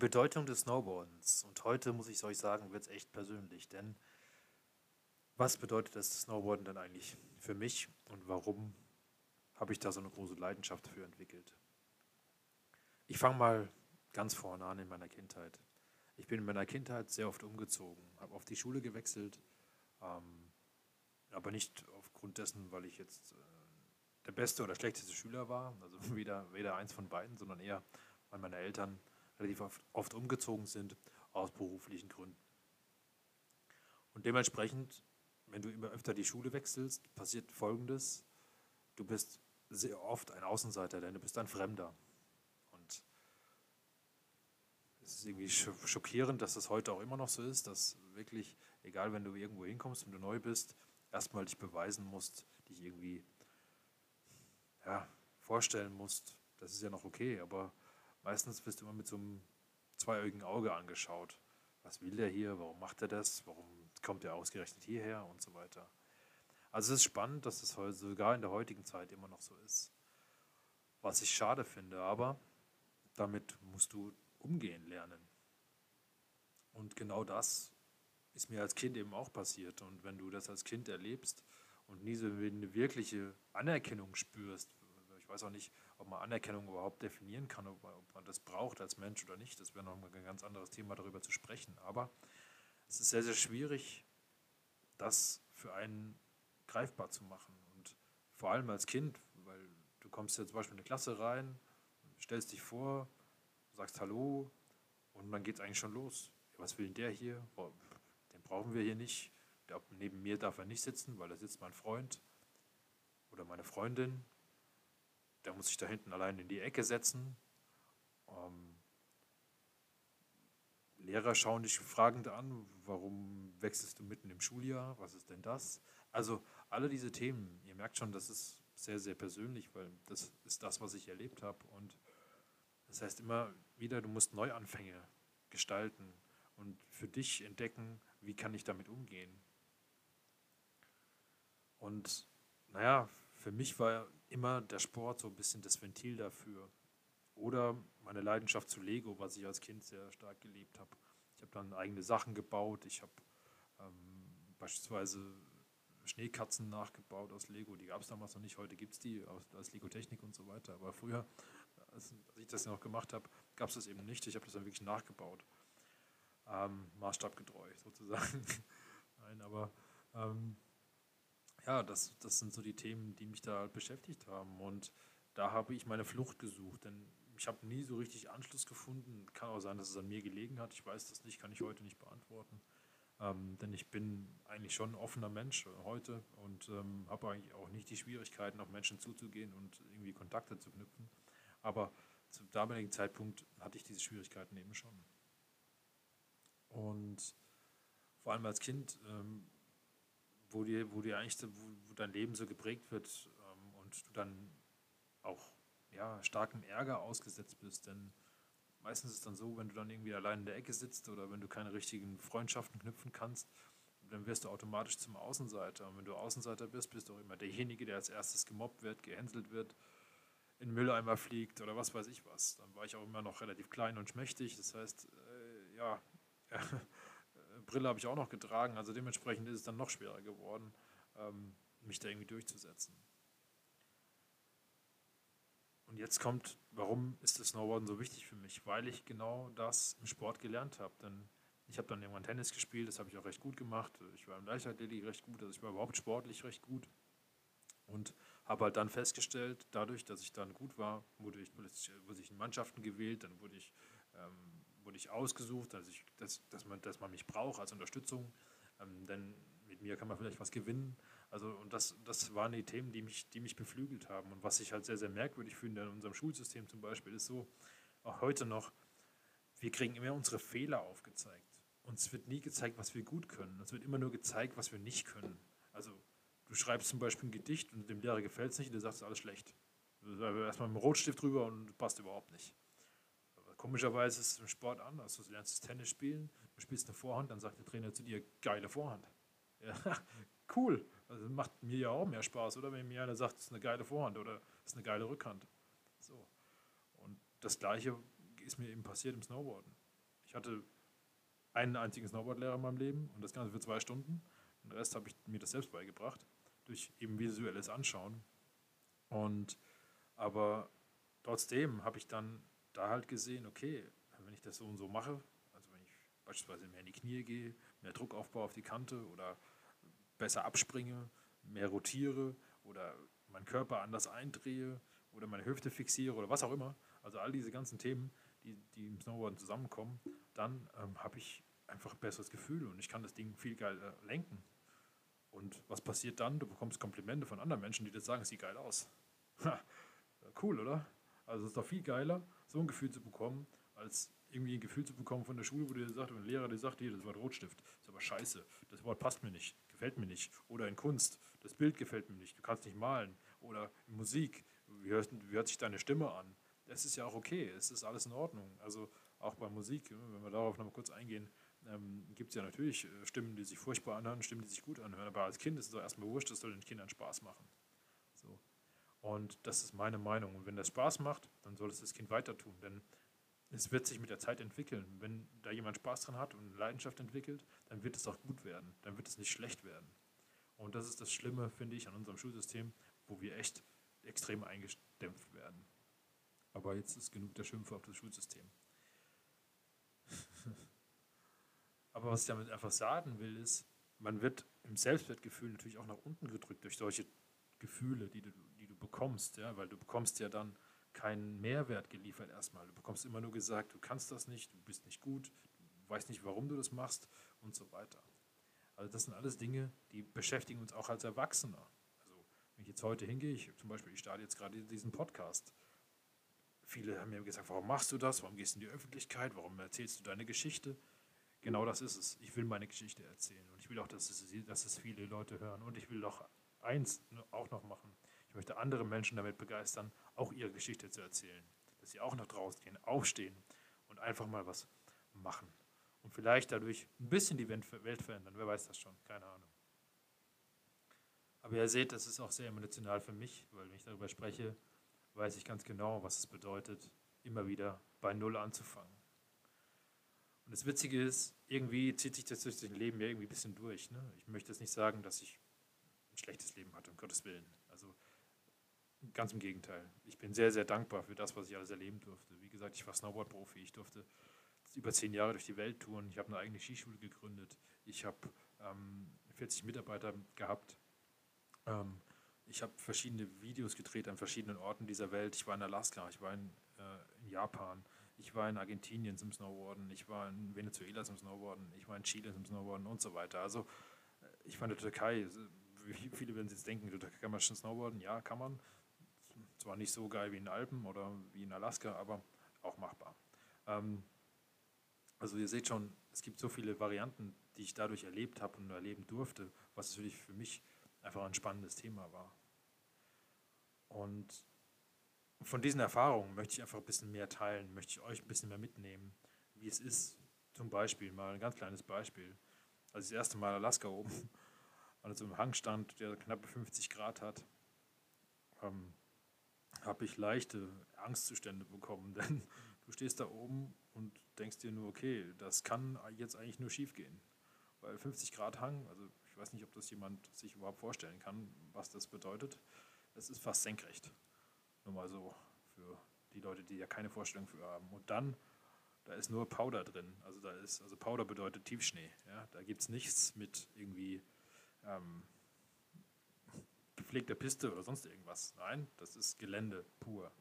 Bedeutung des Snowboardens. Und heute muss ich es euch sagen, wird es echt persönlich. Denn was bedeutet das Snowboarden denn eigentlich für mich und warum habe ich da so eine große Leidenschaft dafür entwickelt? Ich fange mal ganz vorne an in meiner Kindheit. Ich bin in meiner Kindheit sehr oft umgezogen, habe auf die Schule gewechselt, ähm, aber nicht aufgrund dessen, weil ich jetzt äh, der beste oder schlechteste Schüler war, also weder, weder eins von beiden, sondern eher, weil meine Eltern relativ oft, umgezogen sind aus beruflichen Gründen. Und dementsprechend, wenn du immer öfter die Schule wechselst, passiert Folgendes. Du bist sehr oft ein Außenseiter, denn du bist ein Fremder. Und es ist irgendwie schockierend, dass das heute auch immer noch so ist, dass wirklich, egal wenn du irgendwo hinkommst und du neu bist, erstmal dich beweisen musst, dich irgendwie ja, vorstellen musst. Das ist ja noch okay, aber meistens wirst du immer mit so einem zweiäugigen Auge angeschaut. Was will der hier? Warum macht er das? Warum kommt er ausgerechnet hierher? Und so weiter. Also es ist spannend, dass das sogar in der heutigen Zeit immer noch so ist. Was ich schade finde, aber damit musst du umgehen lernen. Und genau das ist mir als Kind eben auch passiert. Und wenn du das als Kind erlebst und nie so eine wirkliche Anerkennung spürst, ich weiß auch nicht, ob man Anerkennung überhaupt definieren kann, ob man, ob man das braucht als Mensch oder nicht. Das wäre noch ein ganz anderes Thema, darüber zu sprechen. Aber es ist sehr, sehr schwierig, das für einen greifbar zu machen. Und vor allem als Kind, weil du kommst ja zum Beispiel in eine Klasse rein, stellst dich vor, sagst Hallo und dann geht es eigentlich schon los. Was will denn der hier? Den brauchen wir hier nicht. neben mir darf er nicht sitzen, weil da sitzt mein Freund oder meine Freundin der muss sich da hinten allein in die Ecke setzen. Ähm, Lehrer schauen dich fragend an, warum wechselst du mitten im Schuljahr? Was ist denn das? Also alle diese Themen, ihr merkt schon, das ist sehr, sehr persönlich, weil das ist das, was ich erlebt habe. Und das heißt immer wieder, du musst Neuanfänge gestalten und für dich entdecken, wie kann ich damit umgehen. Und naja, für mich war immer der Sport so ein bisschen das Ventil dafür. Oder meine Leidenschaft zu Lego, was ich als Kind sehr stark gelebt habe. Ich habe dann eigene Sachen gebaut. Ich habe ähm, beispielsweise Schneekatzen nachgebaut aus Lego. Die gab es damals noch nicht. Heute gibt es die aus, als Lego-Technik und so weiter. Aber früher, als, als ich das noch gemacht habe, gab es das eben nicht. Ich habe das dann wirklich nachgebaut. Ähm, maßstabgetreu sozusagen. Nein, aber ähm, ja, das, das sind so die Themen, die mich da beschäftigt haben. Und da habe ich meine Flucht gesucht, denn ich habe nie so richtig Anschluss gefunden. Kann auch sein, dass es an mir gelegen hat. Ich weiß das nicht, kann ich heute nicht beantworten. Ähm, denn ich bin eigentlich schon ein offener Mensch heute und ähm, habe eigentlich auch nicht die Schwierigkeiten, auf Menschen zuzugehen und irgendwie Kontakte zu knüpfen. Aber zum damaligen Zeitpunkt hatte ich diese Schwierigkeiten eben schon. Und vor allem als Kind ähm, wo dir, wo dir eigentlich, wo, wo dein Leben so geprägt wird ähm, und du dann auch ja, starkem Ärger ausgesetzt bist. Denn meistens ist es dann so, wenn du dann irgendwie allein in der Ecke sitzt oder wenn du keine richtigen Freundschaften knüpfen kannst, dann wirst du automatisch zum Außenseiter. Und wenn du Außenseiter bist, bist du auch immer derjenige, der als erstes gemobbt wird, gehänselt wird, in Mülleimer fliegt oder was weiß ich was. Dann war ich auch immer noch relativ klein und schmächtig. Das heißt, äh, ja, Brille habe ich auch noch getragen, also dementsprechend ist es dann noch schwerer geworden, ähm, mich da irgendwie durchzusetzen. Und jetzt kommt, warum ist das Snowboarden so wichtig für mich? Weil ich genau das im Sport gelernt habe. Denn ich habe dann irgendwann Tennis gespielt, das habe ich auch recht gut gemacht. Ich war im Leichtathletik recht gut, also ich war überhaupt sportlich recht gut. Und habe halt dann festgestellt, dadurch, dass ich dann gut war, wurde ich, wurde ich in Mannschaften gewählt, dann wurde ich ähm, wurde ich ausgesucht, dass, ich, dass, dass, man, dass man mich braucht als Unterstützung. Ähm, denn mit mir kann man vielleicht was gewinnen. Also, und das, das waren die Themen, die mich, die mich beflügelt haben. Und was ich halt sehr, sehr merkwürdig finde in unserem Schulsystem zum Beispiel, ist so, auch heute noch, wir kriegen immer unsere Fehler aufgezeigt. uns wird nie gezeigt, was wir gut können. Uns wird immer nur gezeigt, was wir nicht können. Also du schreibst zum Beispiel ein Gedicht und dem Lehrer gefällt es nicht und der sagt, es ist alles schlecht. Erstmal mit dem Rotstift drüber und passt überhaupt nicht. Komischerweise ist es im Sport anders. Du lernst das Tennis spielen, du spielst eine Vorhand, dann sagt der Trainer zu dir, geile Vorhand. Ja, cool. Also macht mir ja auch mehr Spaß, oder? Wenn mir einer sagt, es ist eine geile Vorhand oder es ist eine geile Rückhand. So. Und das Gleiche ist mir eben passiert im Snowboarden. Ich hatte einen einzigen Snowboardlehrer in meinem Leben und das Ganze für zwei Stunden. Den Rest habe ich mir das selbst beigebracht, durch eben visuelles Anschauen. Und aber trotzdem habe ich dann da halt gesehen, okay, wenn ich das so und so mache, also wenn ich beispielsweise mehr in die Knie gehe, mehr Druck aufbaue auf die Kante oder besser abspringe, mehr rotiere oder meinen Körper anders eindrehe oder meine Hüfte fixiere oder was auch immer, also all diese ganzen Themen, die, die im Snowboarden zusammenkommen, dann ähm, habe ich einfach ein besseres Gefühl und ich kann das Ding viel geiler lenken. Und was passiert dann? Du bekommst Komplimente von anderen Menschen, die dir sagen, es sieht geil aus. Cool, oder? Also es ist doch viel geiler, so ein Gefühl zu bekommen, als irgendwie ein Gefühl zu bekommen von der Schule, wo dir sagt, ein Lehrer dir sagt, hier, das Wort Rotstift, das ist aber scheiße, das Wort passt mir nicht, gefällt mir nicht. Oder in Kunst, das Bild gefällt mir nicht, du kannst nicht malen. Oder in Musik, wie hört, wie hört sich deine Stimme an? Das ist ja auch okay, es ist alles in Ordnung. Also auch bei Musik, wenn wir darauf nochmal kurz eingehen, ähm, gibt es ja natürlich äh, Stimmen, die sich furchtbar anhören, Stimmen, die sich gut anhören. Aber als Kind ist es doch erstmal wurscht, das soll den Kindern Spaß machen. Und das ist meine Meinung. Und wenn das Spaß macht, dann soll es das Kind weiter tun. Denn es wird sich mit der Zeit entwickeln. Wenn da jemand Spaß dran hat und Leidenschaft entwickelt, dann wird es auch gut werden. Dann wird es nicht schlecht werden. Und das ist das Schlimme, finde ich, an unserem Schulsystem, wo wir echt extrem eingedämpft werden. Aber jetzt ist genug der Schimpfe auf das Schulsystem. Aber was ich damit einfach sagen will, ist, man wird im Selbstwertgefühl natürlich auch nach unten gedrückt durch solche Gefühle, die du bekommst, ja, weil du bekommst ja dann keinen Mehrwert geliefert erstmal. Du bekommst immer nur gesagt, du kannst das nicht, du bist nicht gut, du weißt nicht, warum du das machst und so weiter. Also das sind alles Dinge, die beschäftigen uns auch als Erwachsener. Also wenn ich jetzt heute hingehe, ich zum Beispiel, ich starte jetzt gerade diesen Podcast. Viele haben mir gesagt, warum machst du das? Warum gehst du in die Öffentlichkeit? Warum erzählst du deine Geschichte? Genau das ist es. Ich will meine Geschichte erzählen und ich will auch, dass es, dass es viele Leute hören. Und ich will doch eins auch noch machen. Ich möchte andere Menschen damit begeistern, auch ihre Geschichte zu erzählen. Dass sie auch nach draußen gehen, aufstehen und einfach mal was machen. Und vielleicht dadurch ein bisschen die Welt verändern. Wer weiß das schon? Keine Ahnung. Aber ihr seht, das ist auch sehr emotional für mich, weil wenn ich darüber spreche, weiß ich ganz genau, was es bedeutet, immer wieder bei Null anzufangen. Und das Witzige ist, irgendwie zieht sich das durch das Leben ja irgendwie ein bisschen durch. Ne? Ich möchte jetzt nicht sagen, dass ich ein schlechtes Leben hatte, um Gottes Willen. Also ganz im Gegenteil. Ich bin sehr, sehr dankbar für das, was ich alles erleben durfte. Wie gesagt, ich war Snowboard-Profi. Ich durfte über zehn Jahre durch die Welt touren. Ich habe eine eigene Skischule gegründet. Ich habe ähm, 40 Mitarbeiter gehabt. Ähm, ich habe verschiedene Videos gedreht an verschiedenen Orten dieser Welt. Ich war in Alaska, ich war in, äh, in Japan, ich war in Argentinien zum Snowboarden, ich war in Venezuela zum Snowboarden, ich war in Chile zum Snowboarden und so weiter. Also äh, ich war in der Türkei. Wie viele werden jetzt denken, in der Türkei kann man schon snowboarden? Ja, kann man. Zwar nicht so geil wie in Alpen oder wie in Alaska, aber auch machbar. Ähm, also ihr seht schon, es gibt so viele Varianten, die ich dadurch erlebt habe und erleben durfte, was natürlich für mich einfach ein spannendes Thema war. Und von diesen Erfahrungen möchte ich einfach ein bisschen mehr teilen, möchte ich euch ein bisschen mehr mitnehmen, wie es ist. Zum Beispiel, mal ein ganz kleines Beispiel. Als ich das erste Mal Alaska oben an so einem Hang stand, der knappe 50 Grad hat, ähm, habe ich leichte Angstzustände bekommen, denn du stehst da oben und denkst dir nur, okay, das kann jetzt eigentlich nur schief gehen. Weil 50 Grad Hang, also ich weiß nicht, ob das jemand sich überhaupt vorstellen kann, was das bedeutet. Es ist fast senkrecht. Nur mal so für die Leute, die ja keine Vorstellung für haben. Und dann, da ist nur Powder drin. Also da ist, also Powder bedeutet Tiefschnee. Ja? Da gibt es nichts mit irgendwie ähm, gepflegter Piste oder sonst irgendwas. Nein, das ist Gelände pur.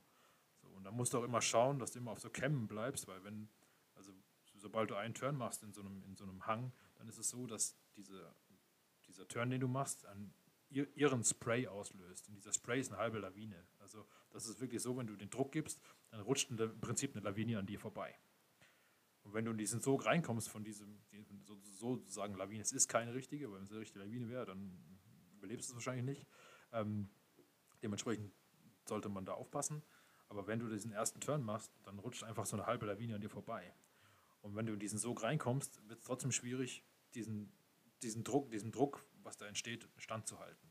So, und da musst du auch immer schauen, dass du immer auf so Kämmen bleibst, weil wenn, also sobald du einen Turn machst in so einem, in so einem Hang, dann ist es so, dass diese, dieser Turn, den du machst, an ihren Spray auslöst. Und dieser Spray ist eine halbe Lawine. Also das ist wirklich so, wenn du den Druck gibst, dann rutscht im Prinzip eine Lawine an dir vorbei. Und wenn du in diesen Sog reinkommst von diesem, sozusagen Lawine, es ist keine richtige, weil wenn es eine richtige Lawine wäre, dann überlebst du es wahrscheinlich nicht. Ähm, dementsprechend sollte man da aufpassen. Aber wenn du diesen ersten Turn machst, dann rutscht einfach so eine halbe Lawine an dir vorbei. Und wenn du in diesen Sog reinkommst, wird es trotzdem schwierig, diesen, diesen Druck, diesen Druck, was da entsteht, standzuhalten.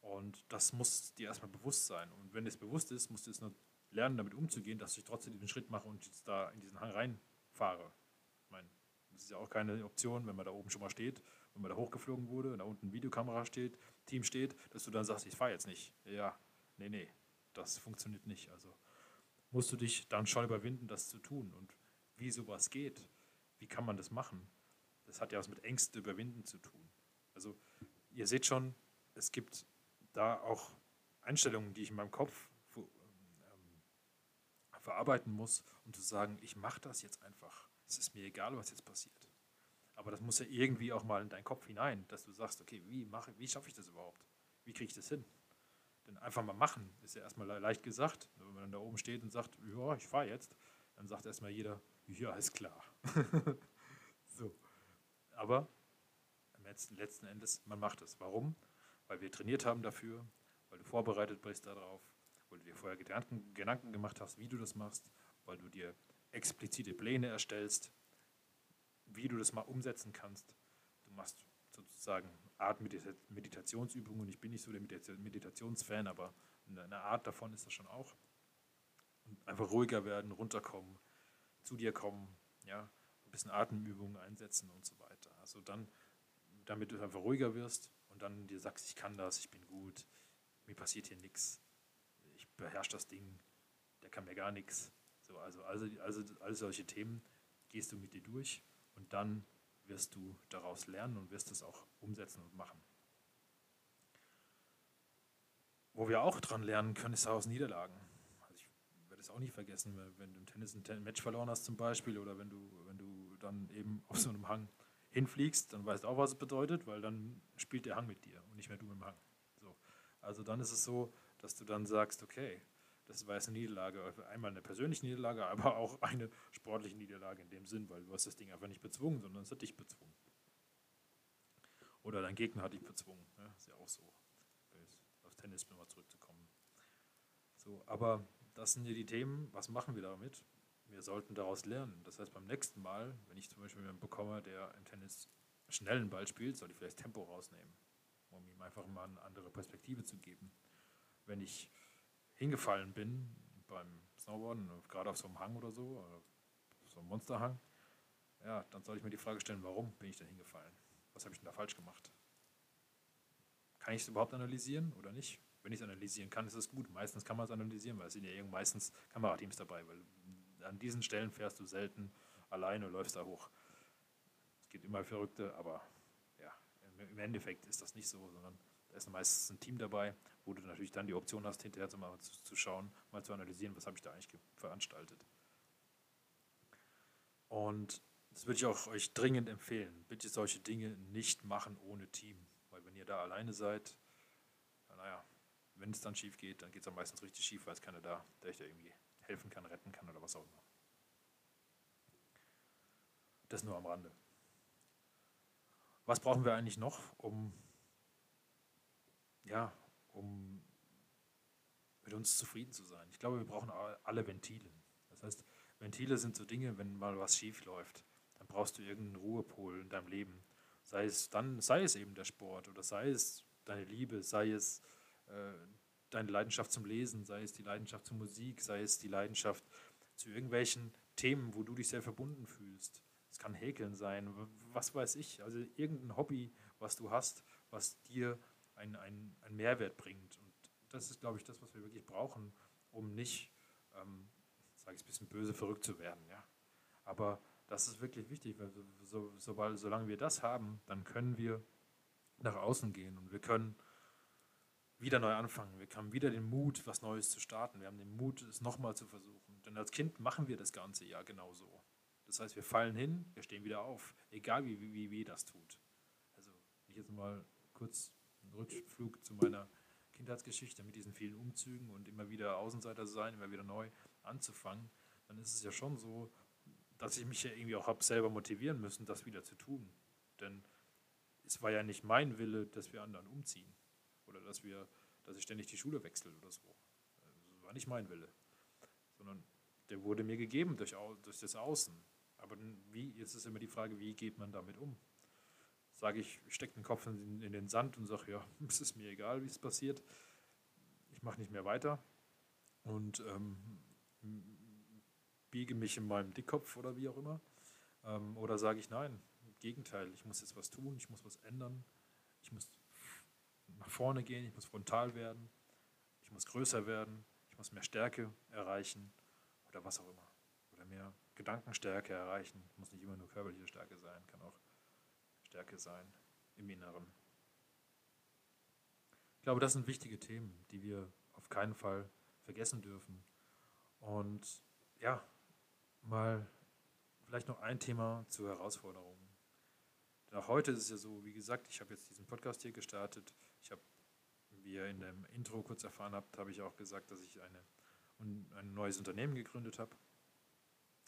Und das muss dir erstmal bewusst sein. Und wenn es bewusst ist, musst du jetzt nur lernen, damit umzugehen, dass ich trotzdem diesen Schritt mache und jetzt da in diesen Hang reinfahre. Ich meine, das ist ja auch keine Option, wenn man da oben schon mal steht, wenn man da hochgeflogen wurde, da unten Videokamera steht, Team steht, dass du dann sagst, ich fahre jetzt nicht. Ja, nee, nee, das funktioniert nicht. Also musst du dich dann schon überwinden, das zu tun. Und wie sowas geht, wie kann man das machen, das hat ja was mit Ängsten überwinden zu tun. Also ihr seht schon, es gibt da auch Einstellungen, die ich in meinem Kopf ähm, verarbeiten muss, um zu sagen, ich mache das jetzt einfach. Es ist mir egal, was jetzt passiert. Aber das muss ja irgendwie auch mal in deinen Kopf hinein, dass du sagst, okay, wie, mache, wie schaffe ich das überhaupt? Wie kriege ich das hin? Denn einfach mal machen ist ja erstmal leicht gesagt. Wenn man dann da oben steht und sagt, ja, ich fahre jetzt, dann sagt erstmal jeder, ja, ist klar. so. Aber letzten Endes, man macht es. Warum? Weil wir trainiert haben dafür, weil du vorbereitet bist darauf, weil du dir vorher Gedanken, Gedanken gemacht hast, wie du das machst, weil du dir explizite Pläne erstellst, wie du das mal umsetzen kannst. Du machst sozusagen Art Meditationsübungen. Ich bin nicht so der Meditationsfan, aber eine Art davon ist das schon auch. Und einfach ruhiger werden, runterkommen, zu dir kommen, ja, ein bisschen Atemübungen einsetzen und so weiter. Also dann, damit du einfach ruhiger wirst und dann dir sagst, ich kann das, ich bin gut, mir passiert hier nichts, ich beherrsche das Ding, der kann mir gar nichts. So, also, also, also all solche Themen gehst du mit dir durch und dann wirst du daraus lernen und wirst es auch umsetzen und machen. Wo wir auch dran lernen können, ist aus Niederlagen. Also ich werde es auch nicht vergessen, wenn du im Tennis ein Match verloren hast zum Beispiel oder wenn du, wenn du dann eben auf so einem Hang hinfliegst, dann weißt du auch, was es bedeutet, weil dann spielt der Hang mit dir und nicht mehr du mit dem Hang. So. Also dann ist es so, dass du dann sagst, okay, das war jetzt eine Niederlage, einmal eine persönliche Niederlage, aber auch eine sportliche Niederlage in dem Sinn, weil du hast das Ding einfach nicht bezwungen, sondern es hat dich bezwungen. Oder dein Gegner hat dich bezwungen. Ja, ist ja auch so. Auf Tennis mal zurückzukommen. So, aber das sind ja die Themen. Was machen wir damit? Wir sollten daraus lernen. Das heißt, beim nächsten Mal, wenn ich zum Beispiel jemanden bekomme, der im Tennis schnellen Ball spielt, soll ich vielleicht Tempo rausnehmen, um ihm einfach mal eine andere Perspektive zu geben. Wenn ich hingefallen bin beim Snowboarden, gerade auf so einem Hang oder so, oder so einem Monsterhang, ja, dann soll ich mir die Frage stellen, warum bin ich da hingefallen? Was habe ich denn da falsch gemacht? Kann ich es überhaupt analysieren oder nicht? Wenn ich es analysieren kann, ist es gut. Meistens kann man es analysieren, weil es sind ja meistens Kamerateams dabei, weil an diesen Stellen fährst du selten alleine und läufst da hoch. Es gibt immer Verrückte, aber ja, im Endeffekt ist das nicht so, sondern da ist meistens ein Team dabei, wo du natürlich dann die Option hast, hinterher zu, mal zu, zu schauen, mal zu analysieren, was habe ich da eigentlich veranstaltet. Und das würde ich auch euch dringend empfehlen. Bitte solche Dinge nicht machen ohne Team. Weil wenn ihr da alleine seid, naja, wenn es dann schief geht, dann geht es am meisten richtig schief, weil es keiner da, der euch da irgendwie helfen kann, retten kann oder was auch immer. Das nur am Rande. Was brauchen wir eigentlich noch, um ja, um mit uns zufrieden zu sein. Ich glaube, wir brauchen alle Ventile. Das heißt, Ventile sind so Dinge, wenn mal was schief läuft, dann brauchst du irgendeinen Ruhepol in deinem Leben. Sei es dann, sei es eben der Sport oder sei es deine Liebe, sei es äh, deine Leidenschaft zum Lesen, sei es die Leidenschaft zur Musik, sei es die Leidenschaft zu irgendwelchen Themen, wo du dich sehr verbunden fühlst. Es kann Häkeln sein, was weiß ich. Also irgendein Hobby, was du hast, was dir einen, einen, einen Mehrwert bringt. Und das ist, glaube ich, das, was wir wirklich brauchen, um nicht, ähm, sage ich es ein bisschen böse, verrückt zu werden. Ja? Aber das ist wirklich wichtig, weil so, sobald, solange wir das haben, dann können wir nach außen gehen und wir können wieder neu anfangen. Wir haben wieder den Mut, was Neues zu starten. Wir haben den Mut, es nochmal zu versuchen. Denn als Kind machen wir das ganze Jahr genauso. Das heißt, wir fallen hin, wir stehen wieder auf, egal wie, wie, wie weh das tut. Also, ich jetzt mal kurz Rückflug zu meiner Kindheitsgeschichte mit diesen vielen Umzügen und immer wieder Außenseiter sein, immer wieder neu anzufangen, dann ist es ja schon so, dass ich mich ja irgendwie auch habe selber motivieren müssen, das wieder zu tun. Denn es war ja nicht mein Wille, dass wir anderen umziehen oder dass wir, dass ich ständig die Schule wechsle oder so. Das war nicht mein Wille, sondern der wurde mir gegeben durch, durch das Außen. Aber wie, jetzt ist immer die Frage, wie geht man damit um? Sage ich, stecke den Kopf in, in, den Sand und sage, ja, es ist mir egal, wie es passiert. Ich mache nicht mehr weiter und ähm, biege mich in meinem Dickkopf oder wie auch immer. Ähm, oder sage ich, nein, im Gegenteil, ich muss jetzt was tun, ich muss was ändern, ich muss nach vorne gehen, ich muss frontal werden, ich muss größer werden, ich muss mehr Stärke erreichen oder was auch immer. Oder mehr Gedankenstärke erreichen. Muss nicht immer nur körperliche Stärke sein, kann auch Stärke sein im Inneren. Ich glaube, das sind wichtige Themen, die wir auf keinen Fall vergessen dürfen. Und ja, mal vielleicht noch ein Thema zur Herausforderung. Denn heute ist es ja so, wie gesagt, ich habe jetzt diesen Podcast hier gestartet. Ich habe, wie ihr in dem Intro kurz erfahren habt, habe ich auch gesagt, dass ich eine, ein neues Unternehmen gegründet habe.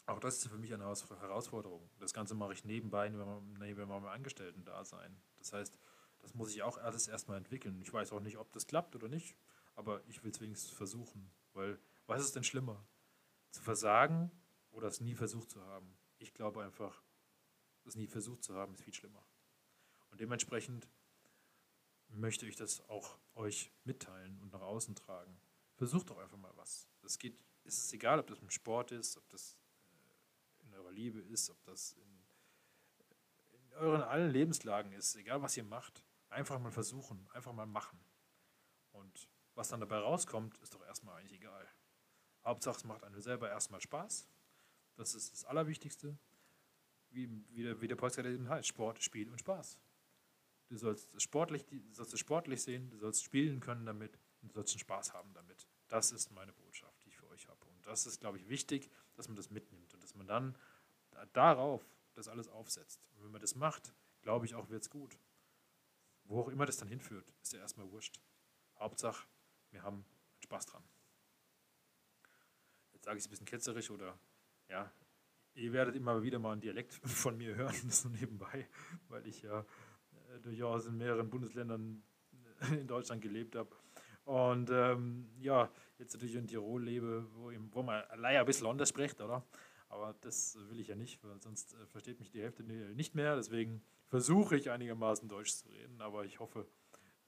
Auch das ist für mich eine Herausforderung. Das Ganze mache ich nebenbei, neben meinem Angestellten-Dasein. Das heißt, das muss ich auch alles erstmal entwickeln. Ich weiß auch nicht, ob das klappt oder nicht, aber ich will es wenigstens versuchen. Weil, was ist denn schlimmer? Zu versagen oder es nie versucht zu haben? Ich glaube einfach, es nie versucht zu haben, ist viel schlimmer. Und dementsprechend möchte ich das auch euch mitteilen und nach außen tragen. Versucht doch einfach mal was. Es geht, ist es egal, ob das im Sport ist, ob das eurer Liebe ist, ob das in, in euren allen Lebenslagen ist, egal was ihr macht, einfach mal versuchen, einfach mal machen. Und was dann dabei rauskommt, ist doch erstmal eigentlich egal. Hauptsache, es macht einem selber erstmal Spaß. Das ist das Allerwichtigste. Wie, wie, der, wie der Podcast eben heißt: Sport, Spiel und Spaß. Du sollst, sportlich, du sollst es sportlich sehen, du sollst spielen können damit und du sollst einen Spaß haben damit. Das ist meine Botschaft, die ich für euch habe. Und das ist, glaube ich, wichtig, dass man das mitnimmt und dass man dann darauf das alles aufsetzt. Und wenn man das macht, glaube ich auch, wird es gut. Wo auch immer das dann hinführt, ist ja erstmal wurscht. Hauptsache, wir haben Spaß dran. Jetzt sage ich es ein bisschen ketzerisch oder ja, ihr werdet immer wieder mal einen Dialekt von mir hören, das nur nebenbei, weil ich ja äh, durchaus in mehreren Bundesländern äh, in Deutschland gelebt habe. Und ähm, ja, jetzt natürlich in Tirol lebe, wo, wo man leider ein bisschen anders spricht, oder? Aber das will ich ja nicht, weil sonst äh, versteht mich die Hälfte nicht mehr. Deswegen versuche ich einigermaßen Deutsch zu reden, aber ich hoffe,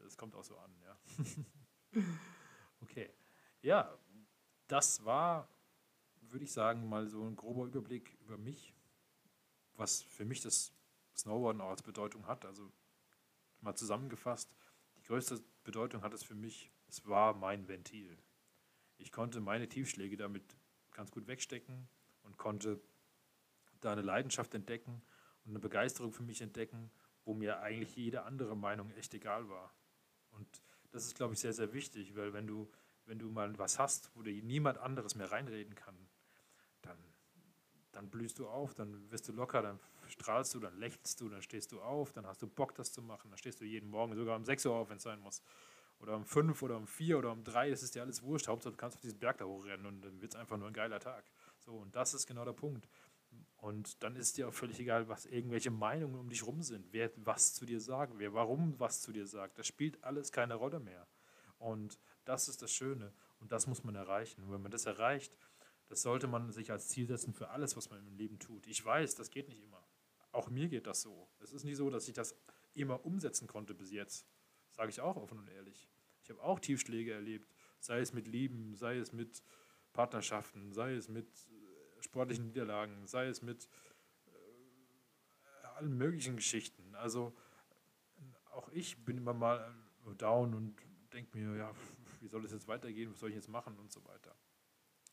es kommt auch so an. Ja. okay. Ja, das war, würde ich sagen, mal so ein grober Überblick über mich, was für mich das Snowboarden auch als Bedeutung hat. Also mal zusammengefasst, die größte Bedeutung hat es für mich, es war mein Ventil. Ich konnte meine Tiefschläge damit ganz gut wegstecken und konnte da eine Leidenschaft entdecken und eine Begeisterung für mich entdecken, wo mir eigentlich jede andere Meinung echt egal war. Und das ist, glaube ich, sehr, sehr wichtig, weil wenn du, wenn du mal was hast, wo dir niemand anderes mehr reinreden kann, dann, dann blühst du auf, dann wirst du locker, dann strahlst du, dann lächelst du, dann stehst du auf, dann hast du Bock, das zu machen, dann stehst du jeden Morgen sogar um 6 Uhr auf, wenn es sein muss. Oder um 5 oder um 4 oder um 3, das ist dir alles wurscht. Hauptsache, du kannst auf diesen Berg da hochrennen und dann wird es einfach nur ein geiler Tag. So, und das ist genau der Punkt. Und dann ist dir auch völlig egal, was irgendwelche Meinungen um dich rum sind, wer was zu dir sagt, wer warum was zu dir sagt. Das spielt alles keine Rolle mehr. Und das ist das Schöne. Und das muss man erreichen. Und wenn man das erreicht, das sollte man sich als Ziel setzen für alles, was man im Leben tut. Ich weiß, das geht nicht immer. Auch mir geht das so. Es ist nicht so, dass ich das immer umsetzen konnte bis jetzt. Sage ich auch offen und ehrlich. Ich habe auch Tiefschläge erlebt, sei es mit Lieben, sei es mit Partnerschaften, sei es mit äh, sportlichen Niederlagen, sei es mit äh, allen möglichen Geschichten. Also auch ich bin immer mal down und denke mir, ja, wie soll es jetzt weitergehen, was soll ich jetzt machen und so weiter.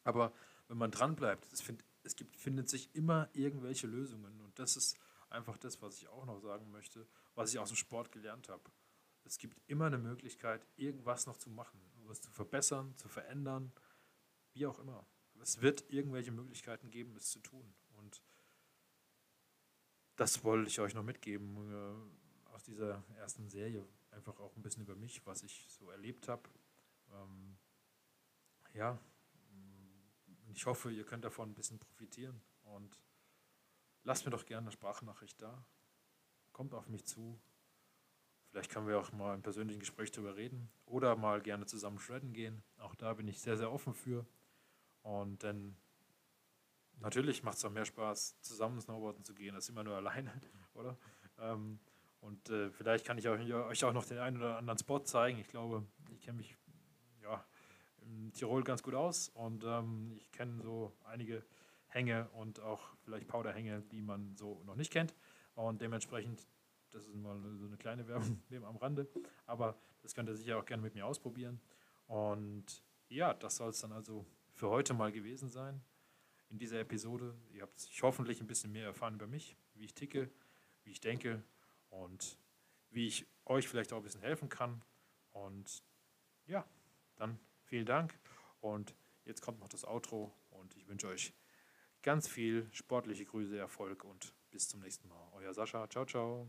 Aber wenn man dran bleibt, es, find, es gibt, findet sich immer irgendwelche Lösungen und das ist einfach das, was ich auch noch sagen möchte, was ich aus dem Sport gelernt habe. Es gibt immer eine Möglichkeit, irgendwas noch zu machen, was zu verbessern, zu verändern wie auch immer. Es wird irgendwelche Möglichkeiten geben, es zu tun. Und das wollte ich euch noch mitgeben äh, aus dieser ersten Serie. Einfach auch ein bisschen über mich, was ich so erlebt habe. Ähm, ja, ich hoffe, ihr könnt davon ein bisschen profitieren. Und lasst mir doch gerne eine Sprachnachricht da. Kommt auf mich zu. Vielleicht können wir auch mal im persönlichen Gespräch darüber reden oder mal gerne zusammen shredden gehen. Auch da bin ich sehr, sehr offen für. Und dann natürlich macht es auch mehr Spaß, zusammen Snowboarden zu gehen, als immer nur alleine, oder? Ähm, und äh, vielleicht kann ich euch auch noch den einen oder anderen Spot zeigen. Ich glaube, ich kenne mich ja, in Tirol ganz gut aus und ähm, ich kenne so einige Hänge und auch vielleicht Powderhänge, die man so noch nicht kennt. Und dementsprechend, das ist mal so eine kleine Werbung am Rande, aber das könnt ihr sicher auch gerne mit mir ausprobieren. Und ja, das soll es dann also für heute mal gewesen sein in dieser Episode. Ihr habt hoffentlich ein bisschen mehr erfahren über mich, wie ich ticke, wie ich denke und wie ich euch vielleicht auch ein bisschen helfen kann. Und ja, dann vielen Dank und jetzt kommt noch das Outro und ich wünsche euch ganz viel sportliche Grüße, Erfolg und bis zum nächsten Mal. Euer Sascha, ciao, ciao.